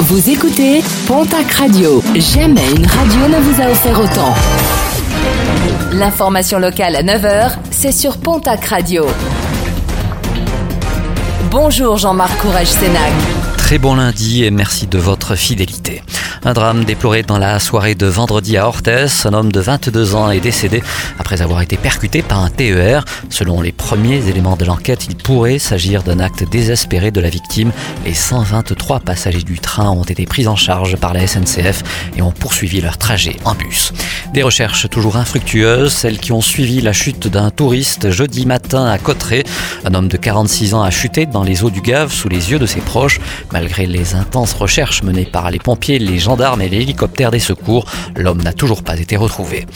Vous écoutez Pontac Radio. Jamais une radio ne vous a offert autant. L'information locale à 9h, c'est sur Pontac Radio. Bonjour Jean-Marc Courage Sénac. Très bon lundi et merci de votre fidélité. Un drame déploré dans la soirée de vendredi à Orthez. Un homme de 22 ans est décédé après avoir été percuté par un TER. Selon les premiers éléments de l'enquête, il pourrait s'agir d'un acte désespéré de la victime. Les 123 passagers du train ont été pris en charge par la SNCF et ont poursuivi leur trajet en bus. Des recherches toujours infructueuses, celles qui ont suivi la chute d'un touriste jeudi matin à Cotteret. Un homme de 46 ans a chuté dans les eaux du Gave sous les yeux de ses proches. Malgré les intenses recherches menées par les pompiers, les gens gendarmes et l'hélicoptère des secours. L'homme n'a toujours pas été retrouvé.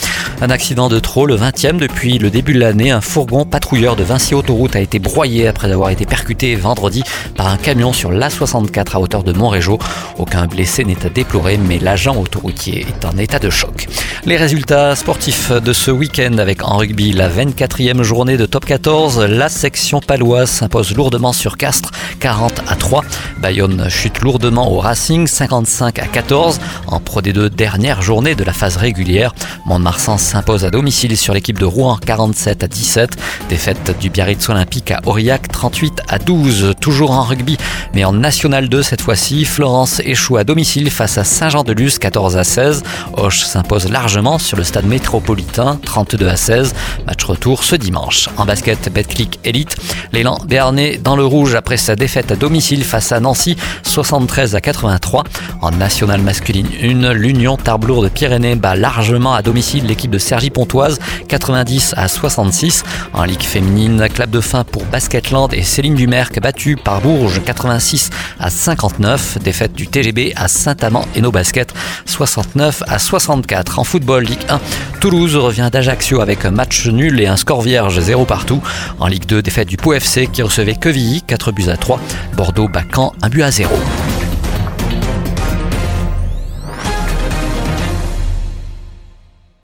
Un accident de trop, le 20e depuis le début de l'année. Un fourgon patrouilleur de Vinci Autoroute a été broyé après avoir été percuté vendredi par un camion sur l'A64 à hauteur de Montrégeau. Aucun blessé n'est à déplorer, mais l'agent autoroutier est en état de choc. Les résultats sportifs de ce week-end avec en rugby la 24e journée de top 14. La section paloise s'impose lourdement sur Castres, 40 à 3. Bayonne chute lourdement au Racing, 55 à 14. En Pro D2, dernière journée de la phase régulière, Mont-de-Marsan s'impose à domicile sur l'équipe de Rouen 47 à 17. Défaite du Biarritz Olympique à Aurillac 38 à 12. Toujours en rugby, mais en National 2 cette fois-ci. Florence échoue à domicile face à Saint-Jean-de-Luz 14 à 16. Hoche s'impose largement sur le stade métropolitain 32 à 16. Match retour ce dimanche. En basket, Betclic Elite, l'élan béarnais dans le rouge après sa défaite à domicile face à Nancy 73 à 83. En National masculine 1, l'Union Tarblour de Pyrénées bat largement à domicile l'équipe de Sergi Pontoise 90 à 66. En Ligue féminine, clap de fin pour Basketland et Céline Dumerc battue par Bourges 86 à 59. Défaite du TGB à Saint-Amand et nos baskets 69 à 64. En football, Ligue 1, Toulouse revient d'Ajaccio avec un match nul et un score vierge 0 partout. En Ligue 2, défaite du Pau FC qui recevait Quevilly 4 buts à 3. Bordeaux bat Caen 1 but à 0.